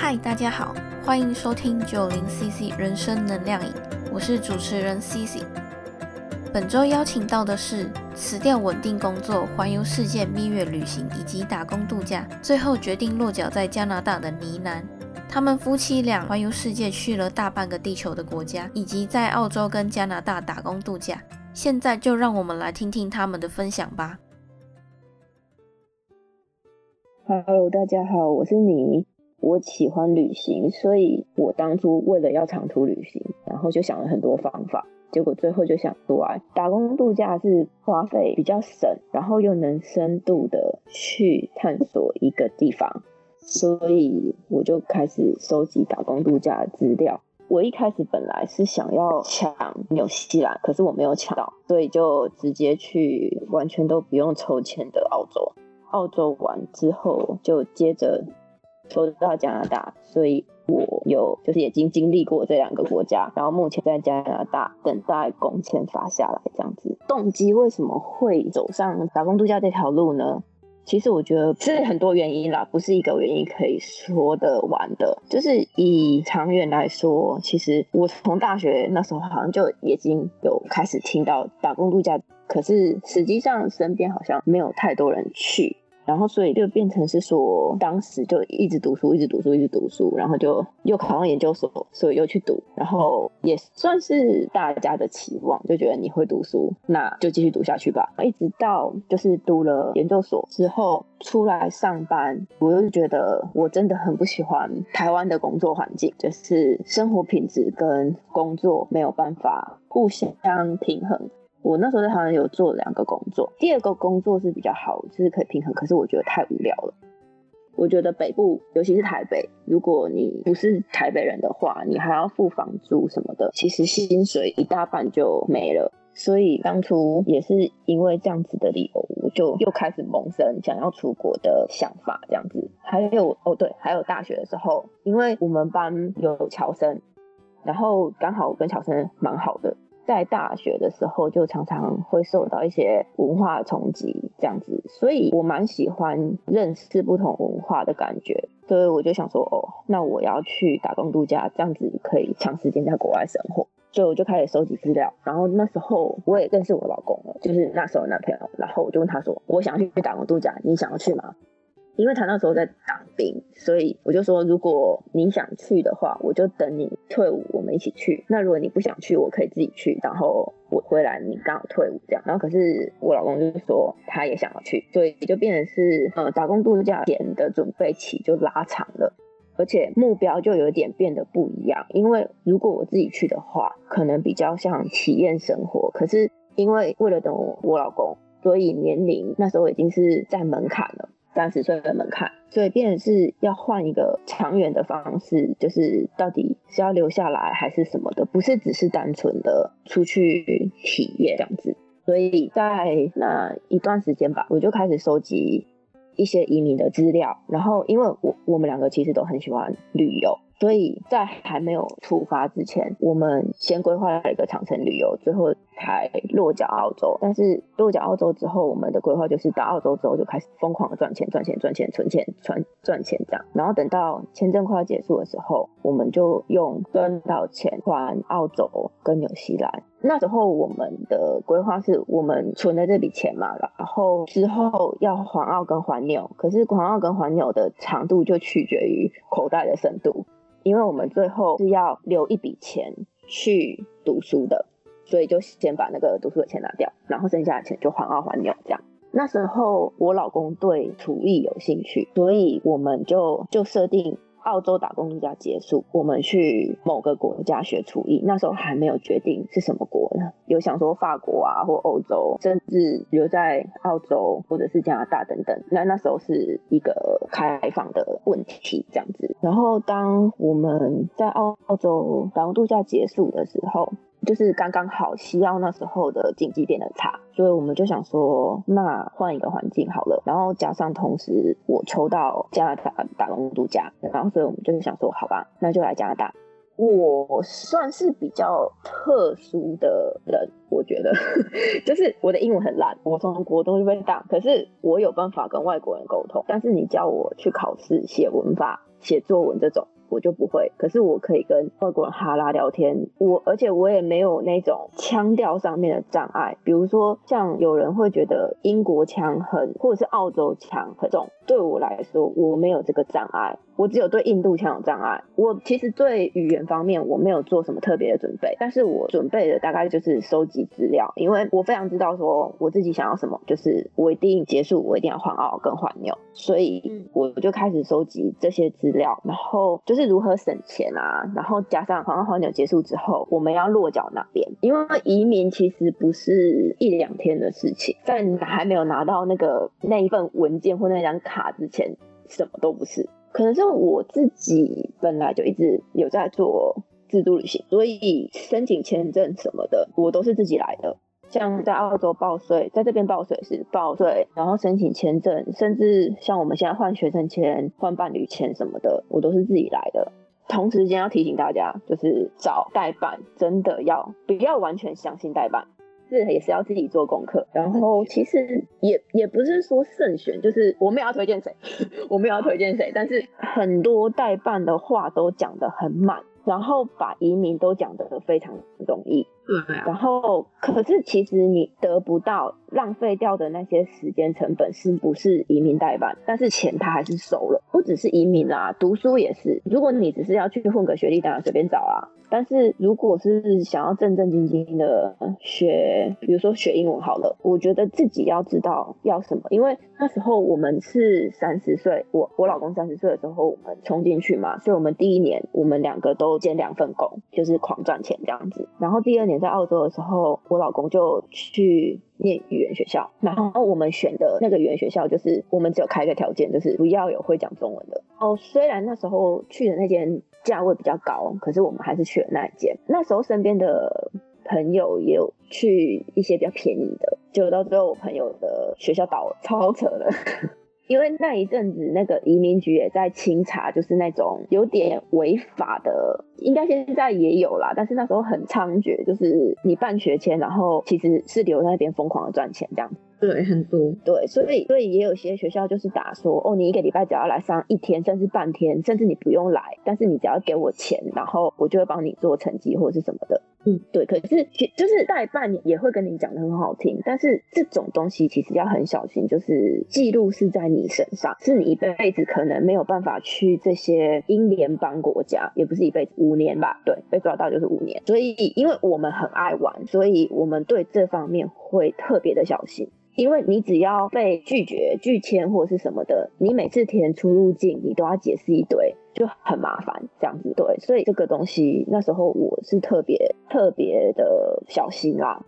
嗨，大家好，欢迎收听九零 CC 人生能量影，我是主持人 CC。本周邀请到的是辞掉稳定工作、环游世界蜜月旅行以及打工度假，最后决定落脚在加拿大的呢喃。他们夫妻俩环游世界，去了大半个地球的国家，以及在澳洲跟加拿大打工度假。现在就让我们来听听他们的分享吧。Hello，大家好，我是你。我喜欢旅行，所以我当初为了要长途旅行，然后就想了很多方法。结果最后就想出来，打工度假是花费比较省，然后又能深度的去探索一个地方，所以我就开始收集打工度假的资料。我一开始本来是想要抢纽西兰，可是我没有抢到，所以就直接去完全都不用抽签的澳洲。澳洲完之后，就接着抽到加拿大，所以。我有就是已经经历过这两个国家，然后目前在加拿大等待工签发下来这样子。动机为什么会走上打工度假这条路呢？其实我觉得是很多原因啦，不是一个原因可以说得完的。就是以长远来说，其实我从大学那时候好像就已经有开始听到打工度假，可是实际上身边好像没有太多人去。然后，所以就变成是说，当时就一直读书，一直读书，一直读书，然后就又考上研究所，所以又去读，然后也算是大家的期望，就觉得你会读书，那就继续读下去吧。一直到就是读了研究所之后出来上班，我就觉得我真的很不喜欢台湾的工作环境，就是生活品质跟工作没有办法互相平衡。我那时候在台湾有做两个工作，第二个工作是比较好，就是可以平衡。可是我觉得太无聊了。我觉得北部，尤其是台北，如果你不是台北人的话，你还要付房租什么的，其实薪水一大半就没了。所以当初也是因为这样子的理由，我就又开始萌生想要出国的想法。这样子，还有哦对，还有大学的时候，因为我们班有侨生，然后刚好跟侨生蛮好的。在大学的时候，就常常会受到一些文化冲击，这样子，所以我蛮喜欢认识不同文化的感觉，所以我就想说，哦，那我要去打工度假，这样子可以长时间在国外生活，所以我就开始收集资料，然后那时候我也认识我老公了，就是那时候男朋友，然后我就问他说，我想去打工度假，你想要去吗？因为他那时候在当兵，所以我就说，如果你想去的话，我就等你退伍，我们一起去。那如果你不想去，我可以自己去，然后我回来，你刚好退伍这样。然后可是我老公就说，他也想要去，所以就变成是呃打工度假前的准备期就拉长了，而且目标就有点变得不一样。因为如果我自己去的话，可能比较像体验生活，可是因为为了等我老公，所以年龄那时候已经是在门槛了。三十岁的门槛，所以变成是要换一个长远的方式，就是到底是要留下来还是什么的，不是只是单纯的出去体验这样子。所以在那一段时间吧，我就开始收集一些移民的资料，然后因为我我们两个其实都很喜欢旅游。所以在还没有出发之前，我们先规划了一个长程旅游，最后才落脚澳洲。但是落脚澳洲之后，我们的规划就是到澳洲之后就开始疯狂的赚钱、赚钱、赚钱、存钱、赚赚钱这样。然后等到签证快要结束的时候，我们就用赚到钱还澳洲跟纽西兰。那时候我们的规划是我们存了这笔钱嘛，然后之后要环澳跟环纽，可是环澳跟环纽的长度就取决于口袋的深度。因为我们最后是要留一笔钱去读书的，所以就先把那个读书的钱拿掉，然后剩下的钱就还二还六这样。那时候我老公对厨艺有兴趣，所以我们就就设定。澳洲打工度假结束，我们去某个国家学厨艺。那时候还没有决定是什么国呢，有想说法国啊，或欧洲，甚至留在澳洲或者是加拿大等等。那那时候是一个开放的问题，这样子。然后当我们在澳澳洲打工度假结束的时候。就是刚刚好，西澳那时候的经济变得差，所以我们就想说，那换一个环境好了。然后加上同时我抽到加拿大打工度假，然后所以我们就是想说，好吧，那就来加拿大。我算是比较特殊的人，我觉得，就是我的英文很烂，我从国中就被打，可是我有办法跟外国人沟通。但是你叫我去考试写文法，写作文这种。我就不会，可是我可以跟外国人哈拉聊天。我而且我也没有那种腔调上面的障碍，比如说像有人会觉得英国腔很，或者是澳洲腔很重，对我来说我没有这个障碍。我只有对印度腔有障碍。我其实对语言方面我没有做什么特别的准备，但是我准备的大概就是收集资料，因为我非常知道说我自己想要什么，就是我一定结束，我一定要换澳跟换纽，所以我就开始收集这些资料，然后就是如何省钱啊，然后加上换澳换纽结束之后，我们要落脚哪边？因为移民其实不是一两天的事情，在还没有拿到那个那一份文件或那张卡之前，什么都不是。可能是我自己本来就一直有在做自助旅行，所以申请签证什么的，我都是自己来的。像在澳洲报税，在这边报税是报税，然后申请签证，甚至像我们现在换学生签、换伴侣签什么的，我都是自己来的。同时间要提醒大家，就是找代办真的要不要完全相信代办。是也是要自己做功课，然后其实也也不是说慎选，就是我们要推荐谁，我们要推荐谁，但是很多代办的话都讲得很满，然后把移民都讲得非常容易。对，然后可是其实你得不到浪费掉的那些时间成本是不是移民代办？但是钱他还是收了，不只是移民啦，读书也是。如果你只是要去混个学历，当然随便找啊。但是如果是想要正正经经的学，比如说学英文好了，我觉得自己要知道要什么，因为那时候我们是三十岁，我我老公三十岁的时候我们冲进去嘛，所以我们第一年我们两个都兼两份工，就是狂赚钱这样子。然后第二年。在澳洲的时候，我老公就去念语言学校，然后我们选的那个语言学校，就是我们只有开一个条件，就是不要有会讲中文的。哦，虽然那时候去的那间价位比较高，可是我们还是去了那一间。那时候身边的朋友也有去一些比较便宜的，结果到最后我朋友的学校倒了，超扯的。因为那一阵子，那个移民局也在清查，就是那种有点违法的，应该现在也有啦，但是那时候很猖獗，就是你办学签，然后其实是留在那边疯狂的赚钱这样子。对，很多。对，所以所以也有些学校就是打说，哦，你一个礼拜只要来上一天，甚至半天，甚至你不用来，但是你只要给我钱，然后我就会帮你做成绩或者是什么的。嗯，对，可是就是代办也会跟你讲的很好听，但是这种东西其实要很小心，就是记录是在你身上，是你一辈子可能没有办法去这些英联邦国家，也不是一辈子，五年吧，对，被抓到就是五年。所以因为我们很爱玩，所以我们对这方面会特别的小心。因为你只要被拒绝、拒签或是什么的，你每次填出入境，你都要解释一堆，就很麻烦。这样子对，所以这个东西那时候我是特别特别的小心啦。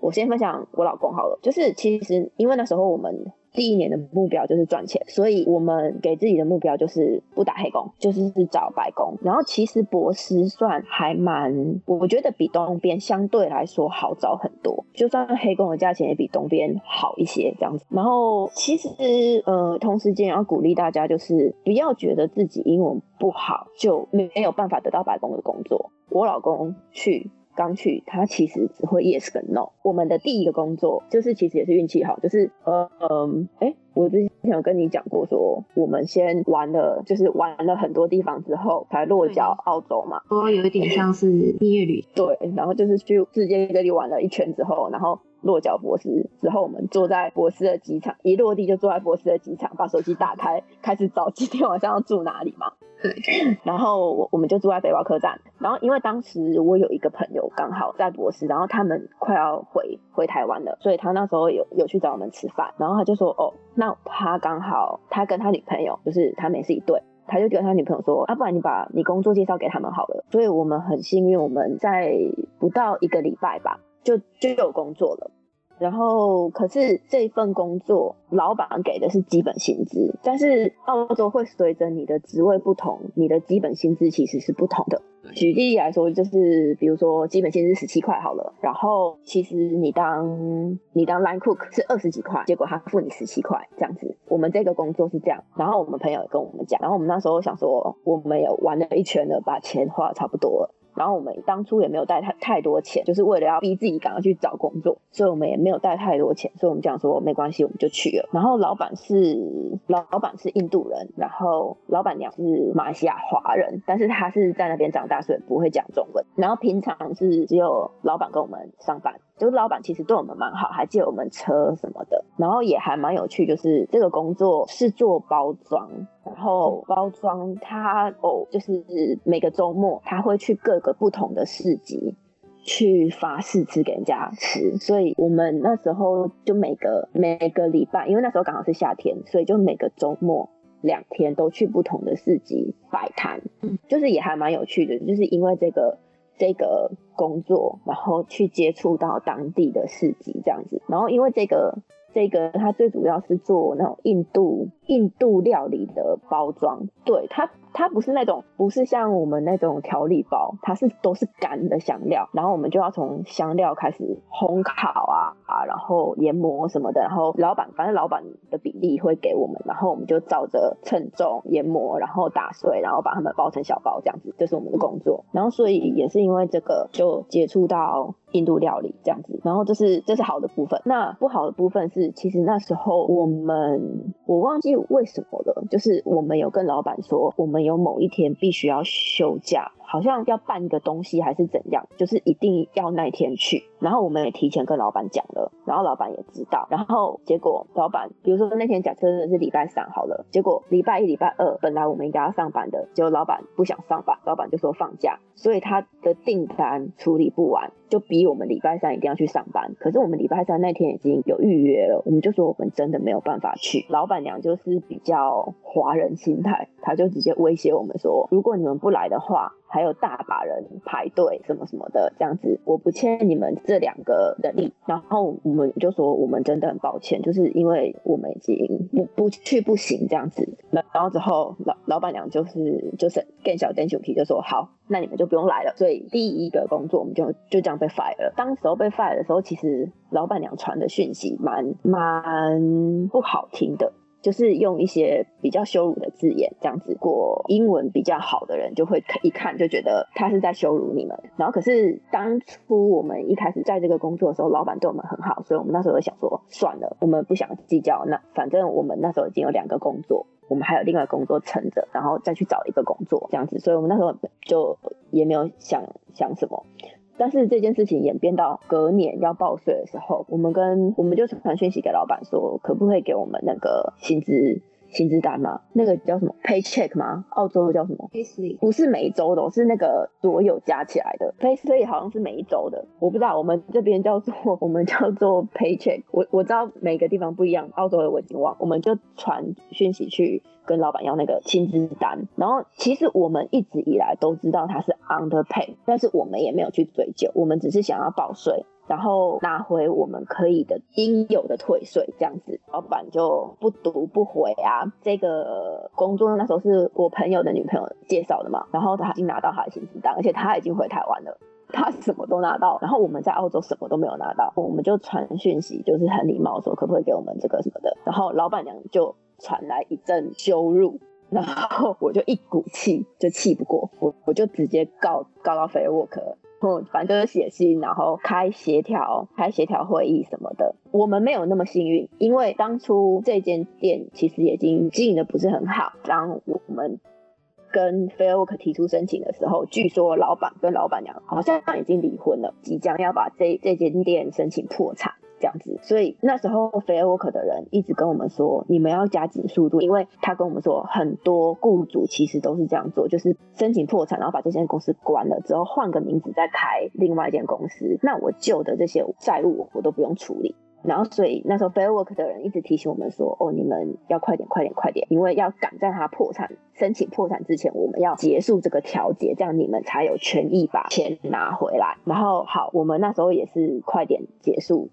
我先分享我老公好了，就是其实因为那时候我们。第一年的目标就是赚钱，所以我们给自己的目标就是不打黑工，就是找白工。然后其实博士算还蛮，我觉得比东边相对来说好找很多，就算黑工的价钱也比东边好一些这样子。然后其实呃，同时间要鼓励大家，就是不要觉得自己英文不好就没有办法得到白工的工作。我老公去。刚去，他其实只会 yes 跟 no。我们的第一个工作就是其实也是运气好，就是呃嗯，哎，我之前有跟你讲过，说我们先玩了，就是玩了很多地方之后才落脚澳洲嘛。说，有一点像是蜜月旅。对，然后就是去世界各地玩了一圈之后，然后落脚博斯之后，我们坐在博斯的机场，一落地就坐在博斯的机场，把手机打开，开始找今天晚上要住哪里嘛。对，然后我我们就住在背包客栈，然后因为当时我有一个朋友刚好在博斯，然后他们快要回回台湾了，所以他那时候有有去找我们吃饭，然后他就说哦，那他刚好他跟他女朋友就是他们也是一对，他就跟他女朋友说啊，不然你把你工作介绍给他们好了，所以我们很幸运，我们在不到一个礼拜吧，就就有工作了。然后，可是这份工作，老板给的是基本薪资，但是澳洲会随着你的职位不同，你的基本薪资其实是不同的。举例来说，就是比如说基本薪资十七块好了，然后其实你当你当 line cook 是二十几块，结果他付你十七块这样子。我们这个工作是这样，然后我们朋友也跟我们讲，然后我们那时候想说，我们也玩了一圈了，把钱花差不多了。然后我们当初也没有带太太多钱，就是为了要逼自己赶快去找工作，所以我们也没有带太多钱，所以我们讲说没关系，我们就去了。然后老板是老老板是印度人，然后老板娘是马来西亚华人，但是他是在那边长大，所以不会讲中文。然后平常是只有老板跟我们上班，就是老板其实对我们蛮好，还借我们车什么的，然后也还蛮有趣，就是这个工作是做包装。然后包装他哦，就是每个周末他会去各个不同的市集去发试吃给人家吃，所以我们那时候就每个每个礼拜，因为那时候刚好是夏天，所以就每个周末两天都去不同的市集摆摊，嗯，就是也还蛮有趣的，就是因为这个这个工作，然后去接触到当地的市集这样子，然后因为这个。这个它最主要是做那种印度印度料理的包装，对它。它不是那种，不是像我们那种调理包，它是都是干的香料，然后我们就要从香料开始烘烤啊啊，然后研磨什么的，然后老板反正老板的比例会给我们，然后我们就照着称重研磨，然后打碎，然后把它们包成小包这样子，这是我们的工作。然后所以也是因为这个就接触到印度料理这样子，然后这是这是好的部分。那不好的部分是，其实那时候我们我忘记为什么了，就是我们有跟老板说我们。有某一天必须要休假。好像要办一个东西还是怎样，就是一定要那天去。然后我们也提前跟老板讲了，然后老板也知道。然后结果老板，比如说那天假设是礼拜三好了，结果礼拜一、礼拜二本来我们应该要上班的，结果老板不想上班，老板就说放假，所以他的订单处理不完，就逼我们礼拜三一定要去上班。可是我们礼拜三那天已经有预约了，我们就说我们真的没有办法去。老板娘就是比较华人心态，她就直接威胁我们说，如果你们不来的话。还有大把人排队，什么什么的，这样子，我不欠你们这两个人力。然后我们就说，我们真的很抱歉，就是因为我们已经不不去不行这样子。然后之后老老板娘就是就是更小点主题，就说好，那你们就不用来了。所以第一个工作我们就就这样被 fire 了。当时候被 fire 的时候，其实老板娘传的讯息蛮蛮不好听的。就是用一些比较羞辱的字眼，这样子过英文比较好的人就会一看就觉得他是在羞辱你们。然后可是当初我们一开始在这个工作的时候，老板对我们很好，所以我们那时候想说算了，我们不想计较。那反正我们那时候已经有两个工作，我们还有另外工作撑着，然后再去找一个工作这样子。所以我们那时候就也没有想想什么。但是这件事情演变到隔年要报税的时候，我们跟我们就传讯息给老板说，可不可以给我们那个薪资薪资单吗？那个叫什么 paycheck 吗？澳洲的叫什么 payslip？不是每一周的，是那个所有加起来的 payslip，好像是每一周的，我不知道。我们这边叫做我们叫做 paycheck，我我知道每个地方不一样，澳洲的我已经忘，我们就传讯息去。跟老板要那个薪资单，然后其实我们一直以来都知道他是 underpay，但是我们也没有去追究，我们只是想要报税，然后拿回我们可以的应有的退税这样子。老板就不读不回啊。这个工作那时候是我朋友的女朋友介绍的嘛，然后他已经拿到他的薪资单，而且他已经回台湾了，他什么都拿到，然后我们在澳洲什么都没有拿到，我们就传讯息，就是很礼貌说可不可以给我们这个什么的，然后老板娘就。传来一阵羞辱，然后我就一股气就气不过，我我就直接告告到 Fair Work，嗯，反正就是写信，然后开协调开协调会议什么的。我们没有那么幸运，因为当初这间店其实已经经营的不是很好。当我们跟 Fair Work 提出申请的时候，据说老板跟老板娘好像已经离婚了，即将要把这这间店申请破产。这样子，所以那时候 Fair Work 的人一直跟我们说，你们要加紧速度，因为他跟我们说，很多雇主其实都是这样做，就是申请破产，然后把这间公司关了之后，换个名字再开另外一间公司，那我旧的这些债务我都不用处理。然后所以那时候 Fair Work 的人一直提醒我们说，哦，你们要快点，快点，快点，因为要赶在他破产申请破产之前，我们要结束这个调解，这样你们才有权益把钱拿回来。然后好，我们那时候也是快点结束。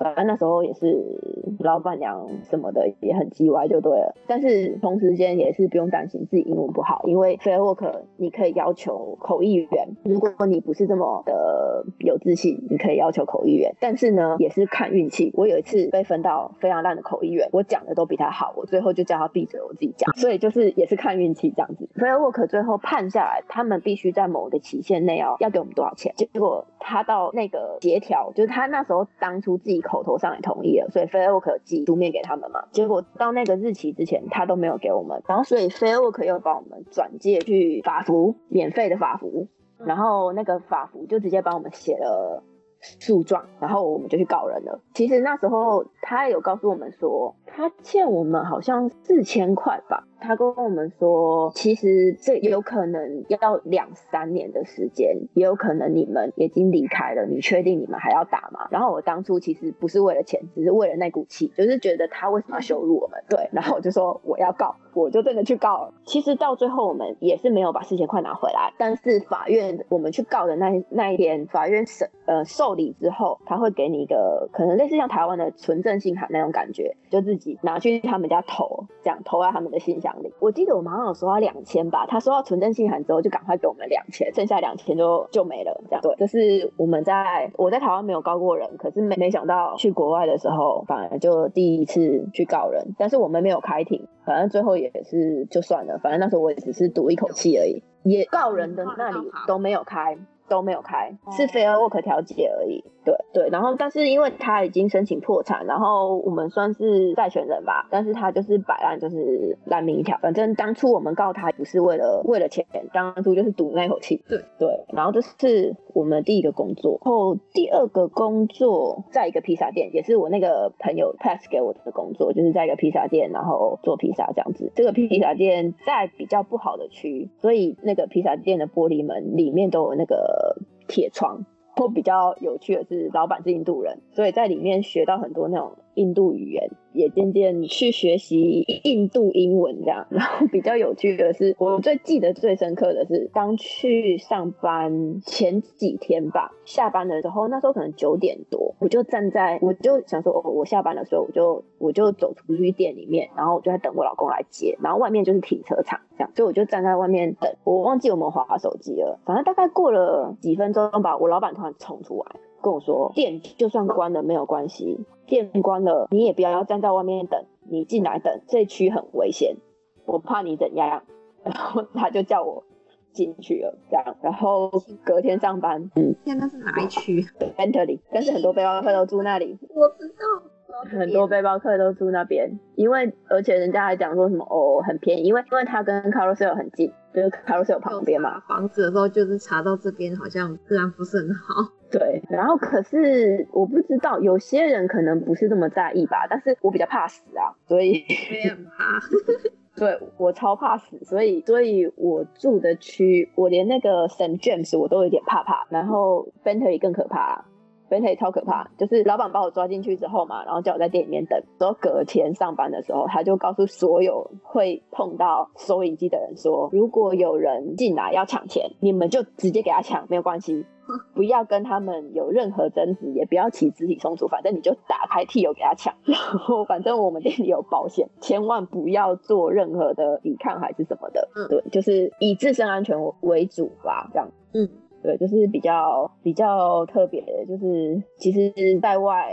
反正那时候也是老板娘什么的也很叽歪就对了，但是同时间也是不用担心自己英文不好，因为 Fair Work 你可以要求口译员，如果你不是这么的有自信，你可以要求口译员，但是呢也是看运气。我有一次被分到非常烂的口译员，我讲的都比他好，我最后就叫他闭嘴，我自己讲，所以就是也是看运气这样子。Fair Work 最后判下来，他们必须在某个期限内要要给我们多少钱。结果他到那个协调，就是他那时候当初自己口头上也同意了，所以 Fair Work 寄书面给他们嘛。结果到那个日期之前，他都没有给我们，然后所以 Fair Work 又帮我们转借去法服，免费的法服，然后那个法服就直接帮我们写了。诉状，然后我们就去告人了。其实那时候他有告诉我们说，他欠我们好像四千块吧。他跟我们说，其实这有可能要两三年的时间，也有可能你们已经离开了。你确定你们还要打吗？然后我当初其实不是为了钱，只是为了那股气，就是觉得他为什么要羞辱我们？对，然后我就说我要告，我就真的去告了。其实到最后我们也是没有把四千块拿回来，但是法院我们去告的那那一天，法院审呃受理之后，他会给你一个可能类似像台湾的纯正信函那种感觉，就自己拿去他们家投，这样投在他们的信箱里。我记得我妈妈有收到两千吧，她收到纯正信函之后就赶快给我们两千，剩下两千就就没了。这样对，就是我们在我在台湾没有告过人，可是没没想到去国外的时候，反而就第一次去告人，但是我们没有开庭，反正最后也是就算了，反正那时候我也只是赌一口气而已，也告人的那里都没有开。都没有开，是 Fair Work 调解而已。对对，然后但是因为他已经申请破产，然后我们算是债权人吧，但是他就是摆烂，就是烂命一条。反正当初我们告他不是为了为了钱，当初就是赌那口气。对对，然后这是我们第一个工作，后第二个工作在一个披萨店，也是我那个朋友 pass 给我的工作，就是在一个披萨店，然后做披萨这样子。这个披萨店在比较不好的区，所以那个披萨店的玻璃门里面都有那个。铁窗，或比较有趣的是，老板是印度人，所以在里面学到很多那种印度语言。也渐渐去学习印度英文这样，然后比较有趣的是，我最记得最深刻的是刚去上班前几天吧，下班的时候，那时候可能九点多，我就站在，我就想说，哦，我下班的时候，我就我就走出去店里面，然后我就在等我老公来接，然后外面就是停车场这样，所以我就站在外面等，我忘记我们划手机了，反正大概过了几分钟吧，我老板突然冲出来。跟我说，店就算关了没有关系，店关了你也不要要站在外面等，你进来等，这区很危险，我怕你怎样。然后他就叫我进去了，这样，然后隔天上班，嗯，现在是哪一区？Bentley，但是很多背包客都住那里，我知道。很多背包客都住那边，因为而且人家还讲说什么哦很便宜，因为因为他跟 Carousel 很近，就是 Carousel 旁边嘛。房子的时候就是查到这边好像治安不是很好。对，然后可是我不知道有些人可能不是这么在意吧，但是我比较怕死啊，所以也很怕。对我超怕死，所以所以我住的区，我连那个 Saint James 我都有点怕怕，然后 Bentley 更可怕。本体超可怕，就是老板把我抓进去之后嘛，然后叫我在店里面等。然后隔天上班的时候，他就告诉所有会碰到收银机的人说：如果有人进来要抢钱，你们就直接给他抢，没有关系，不要跟他们有任何争执，也不要起肢体冲突，反正你就打开 T 油给他抢。然后反正我们店里有保险，千万不要做任何的抵抗还是什么的。嗯，对，就是以自身安全为主吧，这样。嗯。对，就是比较比较特别，就是其实在外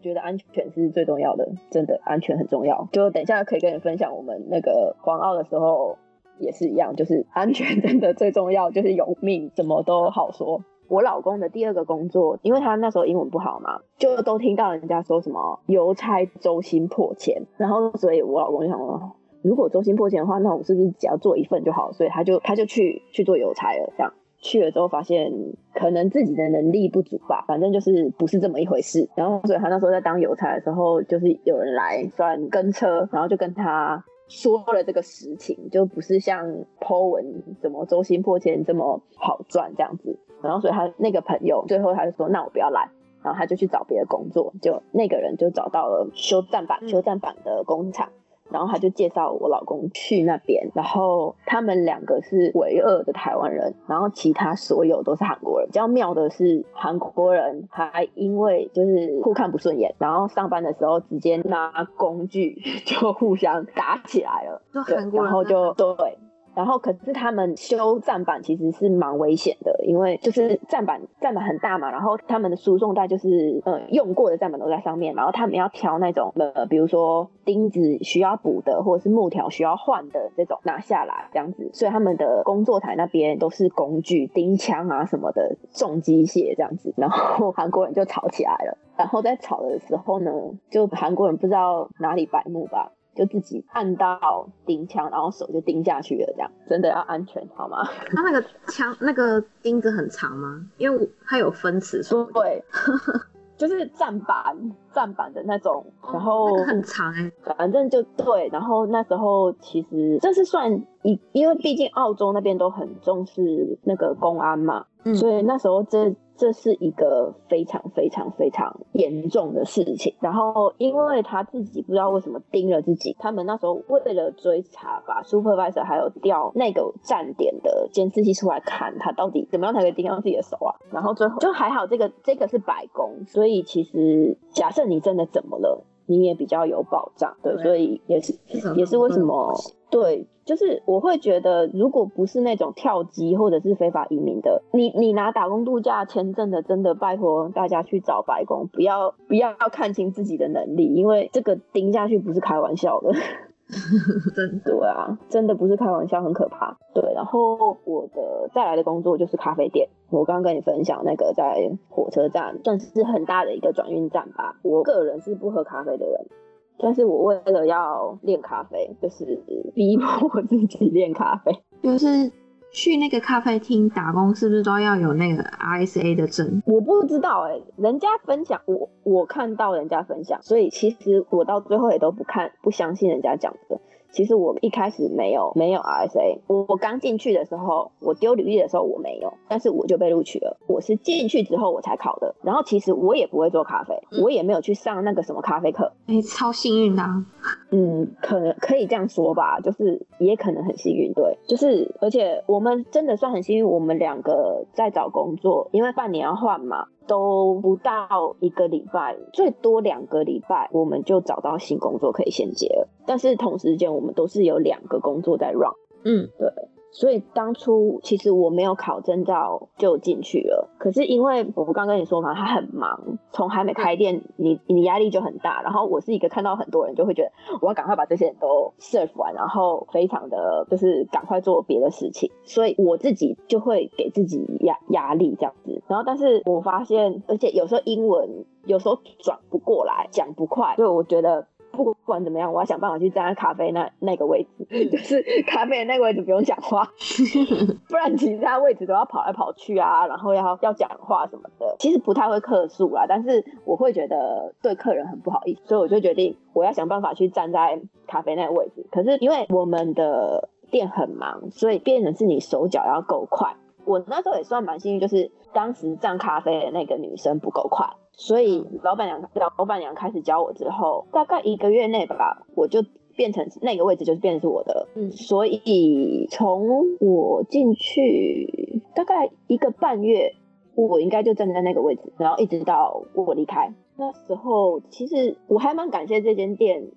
觉得安全是最重要的，真的安全很重要。就等一下可以跟你分享，我们那个黄澳的时候也是一样，就是安全真的最重要，就是有命什么都好说。我老公的第二个工作，因为他那时候英文不好嘛，就都听到人家说什么邮差周薪破千，然后所以我老公就想说，如果周薪破千的话，那我是不是只要做一份就好？所以他就他就去去做邮差了，这样。去了之后发现可能自己的能力不足吧，反正就是不是这么一回事。然后所以他那时候在当邮差的时候，就是有人来算跟车，然后就跟他说了这个实情，就不是像 Po 文什么周薪破千这么好赚这样子。然后所以他那个朋友最后他就说那我不要来，然后他就去找别的工作，就那个人就找到了修站板修站板的工厂。然后他就介绍我老公去那边，然后他们两个是唯二的台湾人，然后其他所有都是韩国人。比较妙的是，韩国人还因为就是互看不顺眼，然后上班的时候直接拿工具 就互相打起来了。对，然后就对然后可是他们修站板其实是蛮危险的，因为就是站板站板很大嘛，然后他们的输送带就是呃用过的站板都在上面，然后他们要挑那种呃比如说钉子需要补的或者是木条需要换的这种拿下来这样子，所以他们的工作台那边都是工具钉枪啊什么的重机械这样子，然后韩国人就吵起来了，然后在吵的时候呢，就韩国人不知道哪里白目吧。就自己按到钉枪，然后手就钉下去了，这样真的要安全好吗？它那个枪那个钉子很长吗？因为它有分尺，对，就是站板站板的那种，然后很长哎，反正就对。然后那时候其实这是算一，因为毕竟澳洲那边都很重视那个公安嘛，所以那时候这。这是一个非常非常非常严重的事情。然后，因为他自己不知道为什么盯了自己，他们那时候为了追查，把 supervisor 还有调那个站点的监视器出来看，他到底怎么样才可以盯到自己的手啊？然后最后就还好，这个这个是白宫，所以其实假设你真的怎么了，你也比较有保障。对，所以也是也是为什么对。就是我会觉得，如果不是那种跳机或者是非法移民的，你你拿打工度假签证的，真的拜托大家去找白宫，不要不要看清自己的能力，因为这个盯下去不是开玩笑的。真对啊，真的不是开玩笑，很可怕。对，然后我的再来的工作就是咖啡店，我刚刚跟你分享那个在火车站，算是很大的一个转运站吧。我个人是不喝咖啡的人。但是我为了要练咖啡，就是逼迫我自己练咖啡。就是去那个咖啡厅打工，是不是都要有那个 RSA 的证？我不知道哎，人家分享，我我看到人家分享，所以其实我到最后也都不看，不相信人家讲的。其实我一开始没有没有 RSA，我我刚进去的时候，我丢履历的时候我没有，但是我就被录取了。我是进去之后我才考的。然后其实我也不会做咖啡，我也没有去上那个什么咖啡课。哎，超幸运的。嗯，可能可以这样说吧，就是也可能很幸运，对，就是而且我们真的算很幸运，我们两个在找工作，因为半年要换嘛。都不到一个礼拜，最多两个礼拜，我们就找到新工作可以衔接了。但是同时间，我们都是有两个工作在 run。嗯，对。所以当初其实我没有考证照就进去了，可是因为我刚跟你说嘛，他很忙，从还没开店，你你压力就很大。然后我是一个看到很多人就会觉得我要赶快把这些人都 serve 完，然后非常的就是赶快做别的事情，所以我自己就会给自己压压力这样子。然后但是我发现，而且有时候英文有时候转不过来，讲不快，所以我觉得。不管怎么样，我要想办法去站在咖啡那那个位置，就是咖啡的那个位置不用讲话，不然其他位置都要跑来跑去啊，然后要要讲话什么的，其实不太会客诉啦，但是我会觉得对客人很不好意思，所以我就决定我要想办法去站在咖啡那个位置。可是因为我们的店很忙，所以变成是你手脚要够快。我那时候也算蛮幸运，就是当时站咖啡的那个女生不够快。所以老板娘老板娘开始教我之后，大概一个月内吧，我就变成那个位置就是变成是我的了。嗯，所以从我进去大概一个半月，我应该就站在那个位置，然后一直到我离开。那时候其实我还蛮感谢这间店。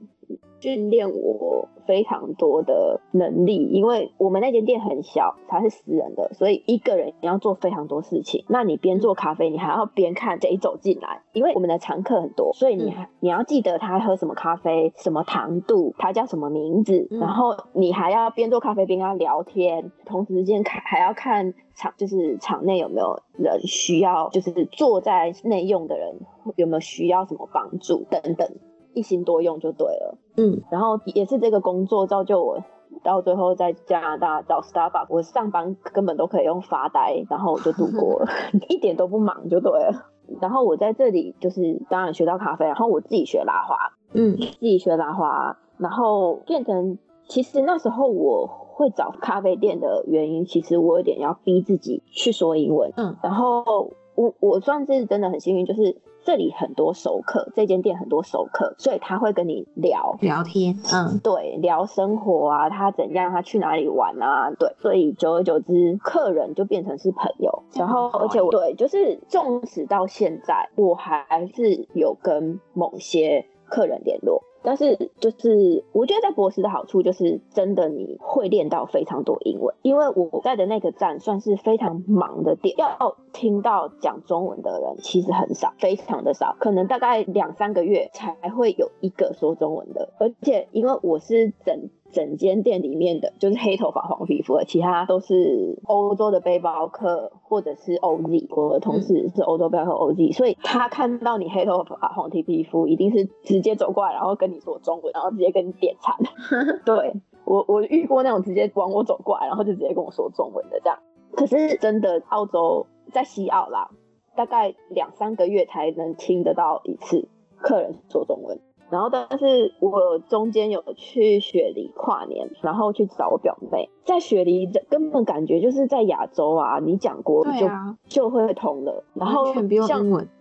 训练我非常多的能力，因为我们那间店很小，它是私人的，所以一个人你要做非常多事情。那你边做咖啡，你还要边看谁走进来，因为我们的常客很多，所以你还你要记得他喝什么咖啡，什么糖度，他叫什么名字，然后你还要边做咖啡边跟他聊天，同时间看还要看场，就是场内有没有人需要，就是坐在内用的人有没有需要什么帮助等等。一心多用就对了，嗯，然后也是这个工作造就我到最后在加拿大找 Starbucks，我上班根本都可以用发呆，然后我就度过了，一点都不忙就对了。然后我在这里就是当然学到咖啡，然后我自己学拉花，嗯，自己学拉花，然后变成其实那时候我会找咖啡店的原因，其实我有点要逼自己去说英文，嗯，然后我我算是真的很幸运，就是。这里很多熟客，这间店很多熟客，所以他会跟你聊。聊天，嗯，对，聊生活啊，他怎样，他去哪里玩啊，对，所以久而久之，客人就变成是朋友，然后而且我对，就是纵使到现在，我还是有跟某些客人联络，但是就是我觉得在博士的好处就是真的你会练到非常多英文，因为我在的那个站算是非常忙的点，要听到讲中文的人其实很少，非常的少，可能大概两三个月才会有一个说中文的，而且因为我是整。整间店里面的就是黑头发黄皮肤的，其他都是欧洲的背包客或者是 OZ。我的同事是欧洲背包客 OZ，所以他看到你黑头发黄皮皮肤，一定是直接走过来，然后跟你说中文，然后直接跟你点餐。对我，我遇过那种直接往我走过来，然后就直接跟我说中文的这样。可是真的，澳洲在西澳啦，大概两三个月才能听得到一次客人说中文。然后，但是我中间有去雪梨跨年，然后去找我表妹，在雪梨根本感觉就是在亚洲啊，你讲国语就就会通了。然后像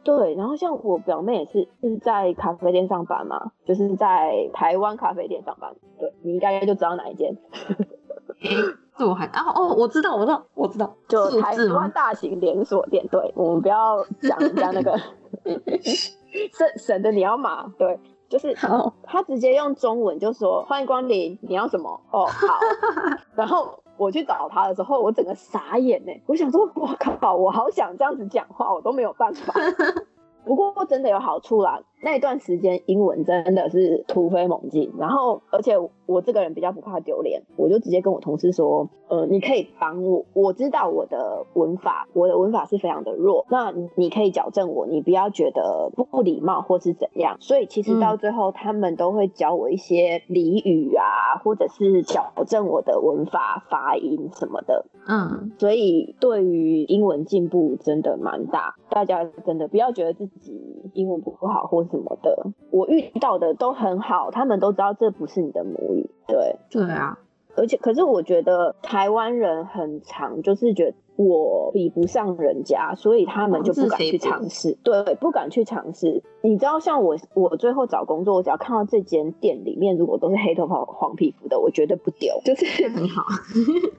对，然后像我表妹也是是在咖啡店上班嘛，就是在台湾咖啡店上班。对你应该就知道哪一间。这我还啊哦，我知道，我知道，我知道，就台湾大型连锁店。对，我们不要讲人家那个省省得你要骂，对。就是他直接用中文就说欢迎光临，你要什么？哦，好。然后我去找他的时候，我整个傻眼呢。我想说，我靠，我好想这样子讲话，我都没有办法。不过真的有好处啦，那一段时间英文真的是突飞猛进，然后而且我这个人比较不怕丢脸，我就直接跟我同事说，呃，你可以帮我，我知道我的文法，我的文法是非常的弱，那你可以矫正我，你不要觉得不礼貌或是怎样。所以其实到最后，他们都会教我一些俚语啊，或者是矫正我的文法发音什么的。嗯，所以对于英文进步真的蛮大，大家真的不要觉得自己英文不好或什么的，我遇到的都很好，他们都知道这不是你的母语，对，对啊，而且可是我觉得台湾人很常就是觉得。我比不上人家，所以他们就不敢去尝试。对，不敢去尝试。你知道，像我，我最后找工作，我只要看到这间店里面如果都是黑头发、黄皮肤的，我绝对不丢。就是 很好，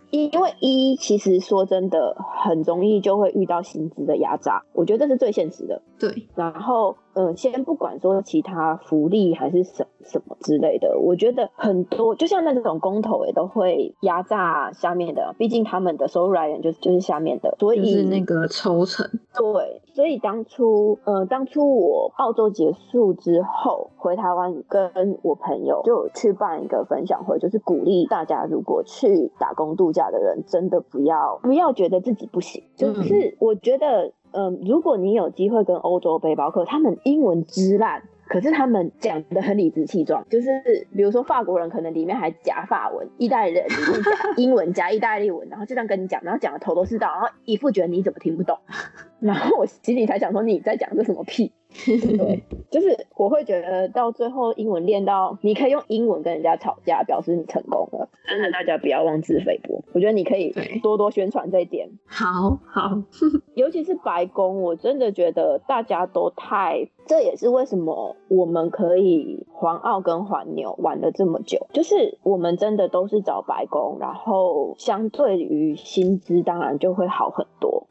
因因为一其实说真的，很容易就会遇到薪资的压榨。我觉得这是最现实的。对。然后，嗯，先不管说其他福利还是什什么之类的，我觉得很多，就像那种工头也都会压榨下面的，毕竟他们的收入来源就是就是下面的，所以是那个抽成。对，所以当初，呃，当初我澳洲结束之后回台湾，跟我朋友就去办一个分享会，就是鼓励大家，如果去打工度假的人，真的不要不要觉得自己不行，就是我觉得，嗯，如果你有机会跟欧洲背包客，他们英文之烂。可是他们讲的很理直气壮，就是比如说法国人可能里面还夹法文，意大利人里面夹英文加意大利文，然后就这样跟你讲，然后讲的头头是道，然后一副觉得你怎么听不懂，然后我心里才想说你在讲这什么屁。对，就是我会觉得到最后英文练到你可以用英文跟人家吵架，表示你成功了。真的，大家不要妄自菲薄。我觉得你可以多多宣传这一点。好好，尤其是白宫，我真的觉得大家都太，这也是为什么我们可以环澳跟环牛玩了这么久，就是我们真的都是找白宫，然后相对于薪资当然就会好很多。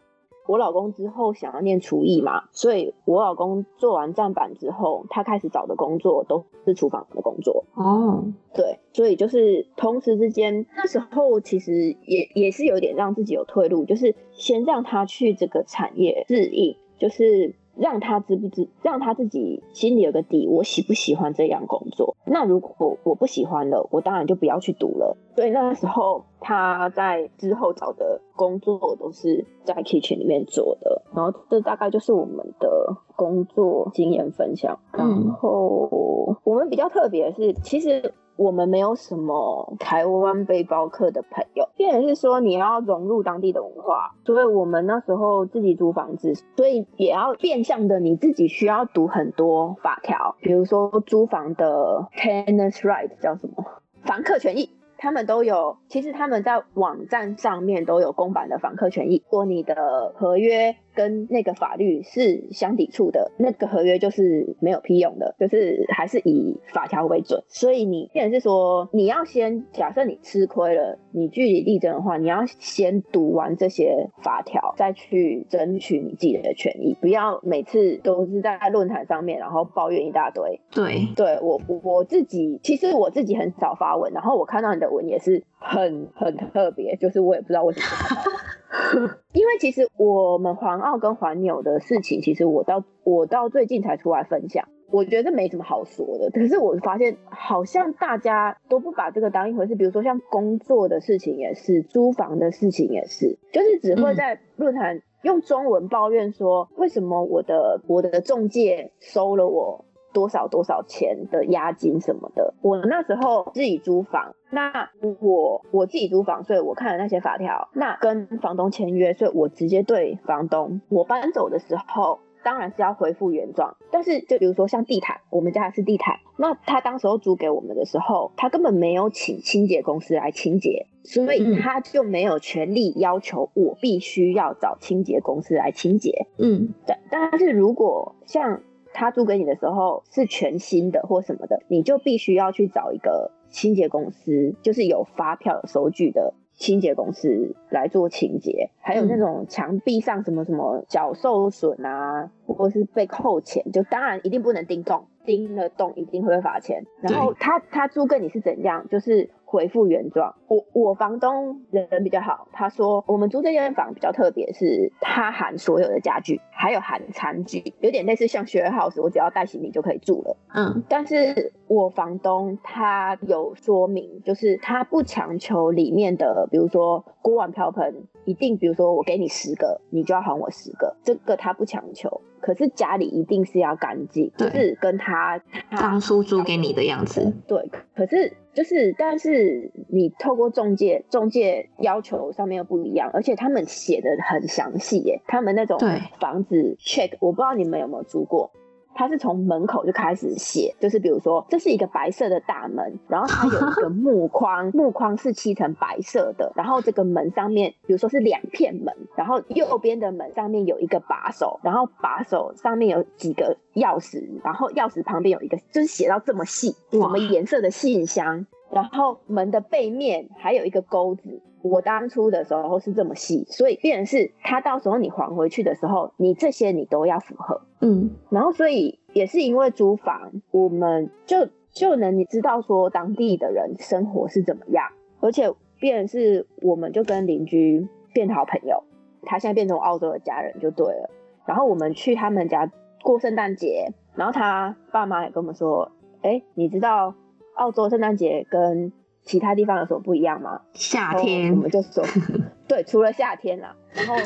我老公之后想要念厨艺嘛，所以我老公做完站板之后，他开始找的工作都是厨房的工作。哦，对，所以就是同时之间，那时候其实也也是有点让自己有退路，就是先让他去这个产业适应，就是。让他知不知，让他自己心里有个底，我喜不喜欢这样工作？那如果我不喜欢了，我当然就不要去读了。所以那时候他在之后找的工作都是在 kitchen 里面做的。然后这大概就是我们的工作经验分享。然后我们比较特别的是，其实。我们没有什么台湾背包客的朋友，变成是说你要融入当地的文化，所以我们那时候自己租房子，所以也要变相的你自己需要读很多法条，比如说租房的 tenants right 叫什么房客权益，他们都有，其实他们在网站上面都有公版的房客权益，如果你的合约跟那个法律是相抵触的，那个合约就是没有批用的，就是还是以法条为准。所以你变成是说，你要先假设你吃亏了，你据理力争的话，你要先读完这些法条，再去争取你自己的权益，不要每次都是在论坛上面然后抱怨一大堆。对，对我我自己，其实我自己很少发文，然后我看到你的文也是很很特别，就是我也不知道为什么。因为其实我们环澳跟环纽的事情，其实我到我到最近才出来分享，我觉得没什么好说的。可是我发现好像大家都不把这个当一回事，比如说像工作的事情也是，租房的事情也是，就是只会在论坛用中文抱怨说，为什么我的我的中介收了我。多少多少钱的押金什么的，我那时候自己租房，那我我自己租房，所以我看了那些法条，那跟房东签约，所以我直接对房东，我搬走的时候当然是要恢复原状，但是就比如说像地毯，我们家是地毯，那他当时候租给我们的时候，他根本没有请清洁公司来清洁，所以他就没有权利要求我必须要找清洁公司来清洁，嗯，但但是如果像。他租给你的时候是全新的或什么的，你就必须要去找一个清洁公司，就是有发票有收据的清洁公司来做清洁。还有那种墙壁上什么什么脚受损啊，或是被扣钱，就当然一定不能钉洞，钉了洞一定会罚钱。然后他他租给你是怎样，就是。回复原状。我我房东人比较好，他说我们租这间房比较特别，是他含所有的家具，还有含餐具，有点类似像 share house，我只要带行李就可以住了。嗯，但是我房东他有说明，就是他不强求里面的，比如说锅碗瓢盆，一定比如说我给你十个，你就要还我十个，这个他不强求。可是家里一定是要干净，就是跟他当初租给你的样子。对，可是。就是，但是你透过中介，中介要求上面又不一样，而且他们写的很详细耶。他们那种房子 check，我不知道你们有没有租过。他是从门口就开始写，就是比如说，这是一个白色的大门，然后它有一个木框，木框是漆成白色的，然后这个门上面，比如说是两片门，然后右边的门上面有一个把手，然后把手上面有几个钥匙，然后钥匙旁边有一个，就是写到这么细，什么颜色的信箱，然后门的背面还有一个钩子。我当初的时候是这么细，所以变成是他到时候你还回去的时候，你这些你都要符合，嗯，然后所以也是因为租房，我们就就能你知道说当地的人生活是怎么样，而且变是我们就跟邻居变好朋友，他现在变成澳洲的家人就对了，然后我们去他们家过圣诞节，然后他爸妈也跟我们说，哎，你知道澳洲圣诞节跟其他地方有什么不一样吗？夏天，我们就说，对，除了夏天啦。然后，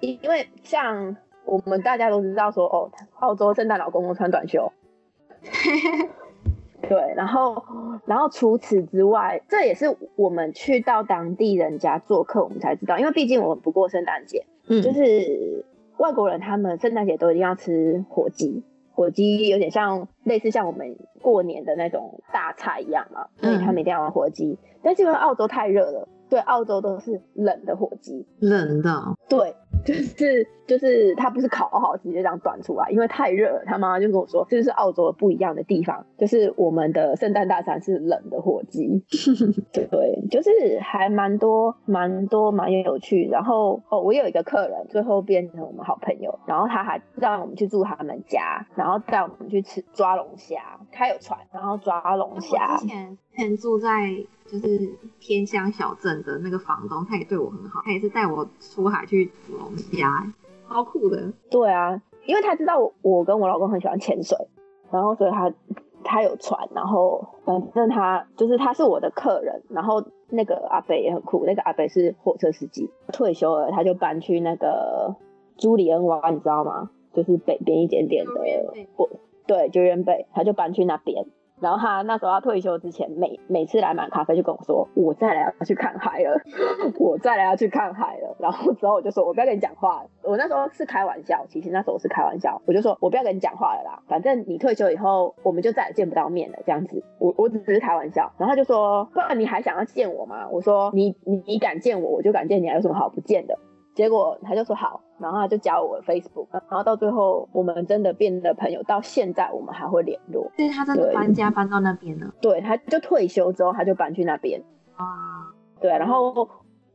因因为像我们大家都知道说，哦，澳洲圣诞老公公穿短袖。对，然后，然后除此之外，这也是我们去到当地人家做客，我们才知道，因为毕竟我们不过圣诞节，嗯，就是外国人他们圣诞节都一定要吃火鸡。火鸡有点像类似像我们过年的那种大菜一样嘛，所以他们一定要玩火鸡。但是因为澳洲太热了。对，澳洲都是冷的火鸡，冷的。对，就是就是它不是烤好直接这样端出来，因为太热了。他妈妈就跟我说，这是澳洲不一样的地方，就是我们的圣诞大餐是冷的火鸡。对，就是还蛮多蛮多蛮有趣。然后哦，我有一个客人最后变成我们好朋友，然后他还让我们去住他们家，然后带我们去吃抓龙虾，他有船，然后抓龙虾。之前前住在。就是偏乡小镇的那个房东，他也对我很好，他也是带我出海去捕龙虾，超酷的。对啊，因为他知道我我跟我老公很喜欢潜水，然后所以他他有船，然后反正他就是他是我的客人，然后那个阿北也很酷，那个阿北是火车司机，退休了他就搬去那个朱里恩湾，你知道吗？就是北边一点点的，我对，就原北，他就搬去那边。然后他那时候要退休之前，每每次来买咖啡就跟我说：“我再来要去看海了，我再来要去看海了。”然后之后我就说：“我不要跟你讲话。”我那时候是开玩笑，其实那时候我是开玩笑，我就说：“我不要跟你讲话了啦，反正你退休以后，我们就再也见不到面了。”这样子，我我只是开玩笑。然后他就说：“不然你还想要见我吗？”我说：“你你你敢见我，我就敢见你，还有什么好不见的？”结果他就说好，然后他就加我 Facebook，然后到最后我们真的变得朋友，到现在我们还会联络。所以他真的搬家搬到那边了。对，他就退休之后他就搬去那边，啊，对，然后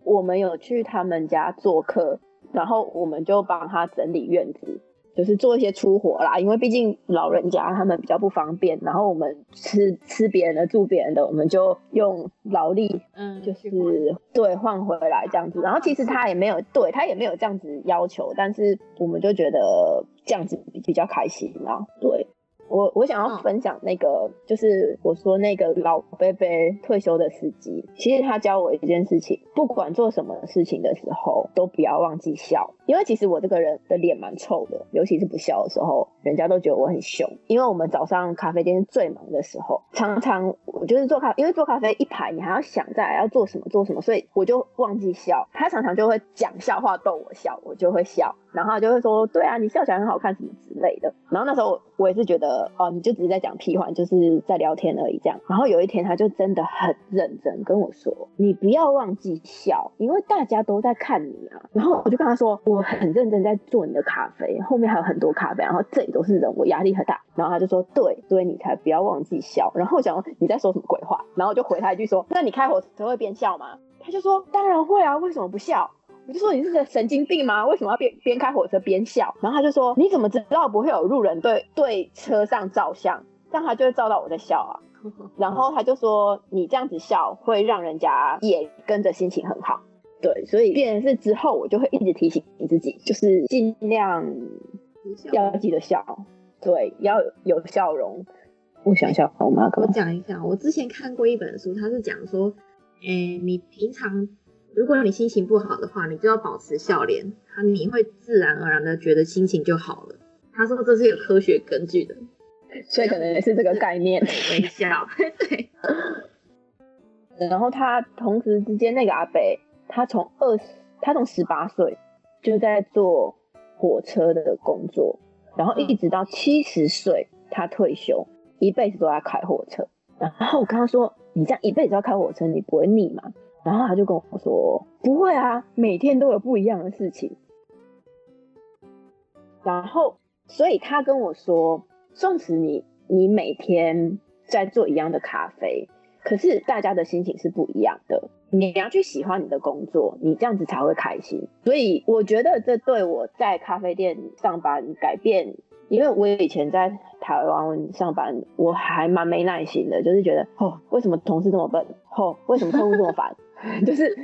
我们有去他们家做客，然后我们就帮他整理院子，就是做一些粗活啦，因为毕竟老人家他们比较不方便，然后我们吃吃别人的住别人的，我们就用劳力嗯，就是对换回来这样子。然后其实他也没有对他也没有这样子要求，但是我们就觉得这样子比比较开心啊。对我我想要嗯分享那个，就是我说那个老贝贝退休的司机，其实他教我一件事情，不管做什么事情的时候，都不要忘记笑。因为其实我这个人的脸蛮臭的，尤其是不笑的时候，人家都觉得我很凶。因为我们早上咖啡店最忙的时候，常常我就是做咖，因为做咖啡一排，你还要想再来要做什么做什么，所以我就忘记笑。他常常就会讲笑话逗我笑，我就会笑，然后他就会说：“对啊，你笑起来很好看什么之类的。”然后那时候我也是觉得，哦，你就只是在讲屁话，就是在聊天而已这样。然后有一天他就真的很认真跟我说：“你不要忘记笑，因为大家都在看你啊。”然后我就跟他说：“我很认真在做你的咖啡，后面还有很多咖啡，然后这里都是人，我压力很大。”然后他就说：“对，所以你才不要忘记笑。”然后我想你在说什么鬼话？然后我就回他一句说：“那你开火车会边笑吗？”他就说：“当然会啊，为什么不笑？”我就说你是个神经病吗？为什么要边边开火车边笑？然后他就说你怎么知道不会有路人对对车上照相？这样他就会照到我在笑啊。然后他就说你这样子笑会让人家也跟着心情很好。对，所以变成是之后我就会一直提醒你自己，就是尽量要记得笑，对，要有笑容。我想笑，我妈干我嘛？讲一下，我之前看过一本书，它是讲说，诶、你平常如果你心情不好的话，你就要保持笑脸，他你会自然而然的觉得心情就好了。他说这是有科学根据的，所以可能也是这个概念对。微笑，对，然后他同时之间那个阿北，他从二十，他从十八岁就在做火车的工作，然后一直到七十岁他退休，一辈子都在开火车。然后我跟他说：“你这样一辈子要开火车，你不会腻吗？”然后他就跟我说：“不会啊，每天都有不一样的事情。”然后，所以他跟我说：“纵使你你每天在做一样的咖啡，可是大家的心情是不一样的。你要去喜欢你的工作，你这样子才会开心。所以我觉得这对我在咖啡店上班改变，因为我以前在台湾上班，我还蛮没耐心的，就是觉得哦，为什么同事这么笨？哦，为什么客户这么烦？就是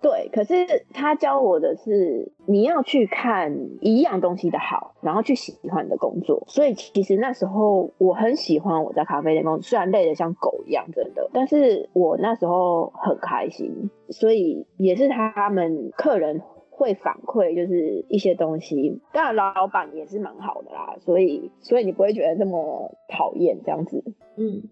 对，可是他教我的是你要去看一样东西的好，然后去喜欢的工作。所以其实那时候我很喜欢我在咖啡店工作，虽然累得像狗一样，真的，但是我那时候很开心，所以也是他们客人会反馈，就是一些东西。当然老板也是蛮好的啦，所以所以你不会觉得这么讨厌这样子。嗯，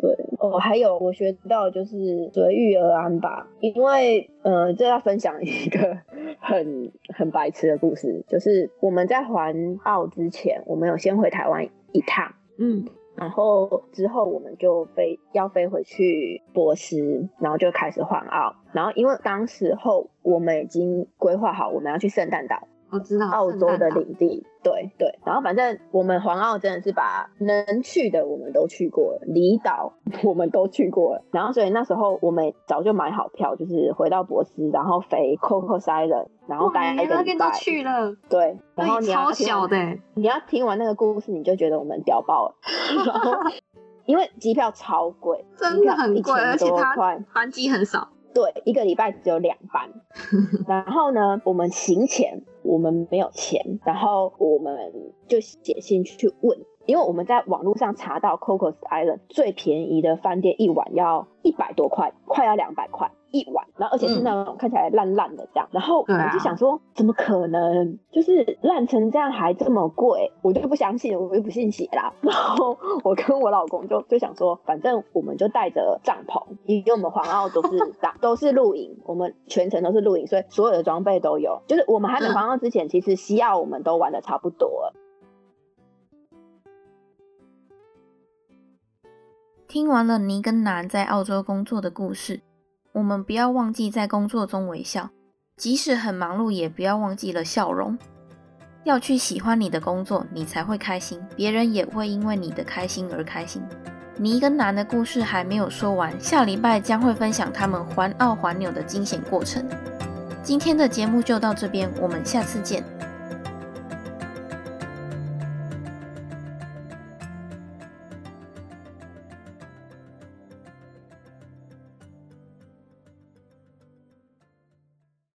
对，哦，还有我学到就是随遇而安吧，因为呃，这要分享一个很很白痴的故事，就是我们在环澳之前，我们有先回台湾一趟，嗯，然后之后我们就飞要飞回去波斯，然后就开始环澳，然后因为当时候我们已经规划好我们要去圣诞岛，我知道澳洲的领地，对对。然后反正我们环澳真的是把能去的我们都去过了，离岛 我们都去过了。然后所以那时候我们早就买好票，就是回到博斯，然后飞 Coco Island，然后哇，待你那边都一个礼拜。去了，对，然后你要超小的欸，你要听完那个故事，你就觉得我们屌爆了。然后 因为机票超贵，真的很贵，而且它块。班机很少，对，一个礼拜只有两班。然后呢，我们行前我们没有钱，然后我们就写信去问，因为我们在网络上查到 Cocos Island 最便宜的饭店一晚要一百多块，快要两百块一碗，然后而且是那种看起来烂烂的这样。然后我就想说，怎么可能？就是烂成这样还这么贵，我就不相信，我就不信邪啦。然后我跟我老公就就想说，反正我们就带着帐篷，因为我们环澳都是打 都是露营，我们全程都是露营，所以所有的装备都有。就是我们还没嗯环澳之前，其实西澳我们都玩的差不多了。听完了尼根南在澳洲工作的故事，我们不要忘记在工作中微笑，即使很忙碌，也不要忘记了笑容。要去喜欢你的工作，你才会开心，别人也会因为你的开心而开心。尼跟男的故事还没有说完，下礼拜将会分享他们环澳环纽的惊险过程。今天的节目就到这边，我们下次见。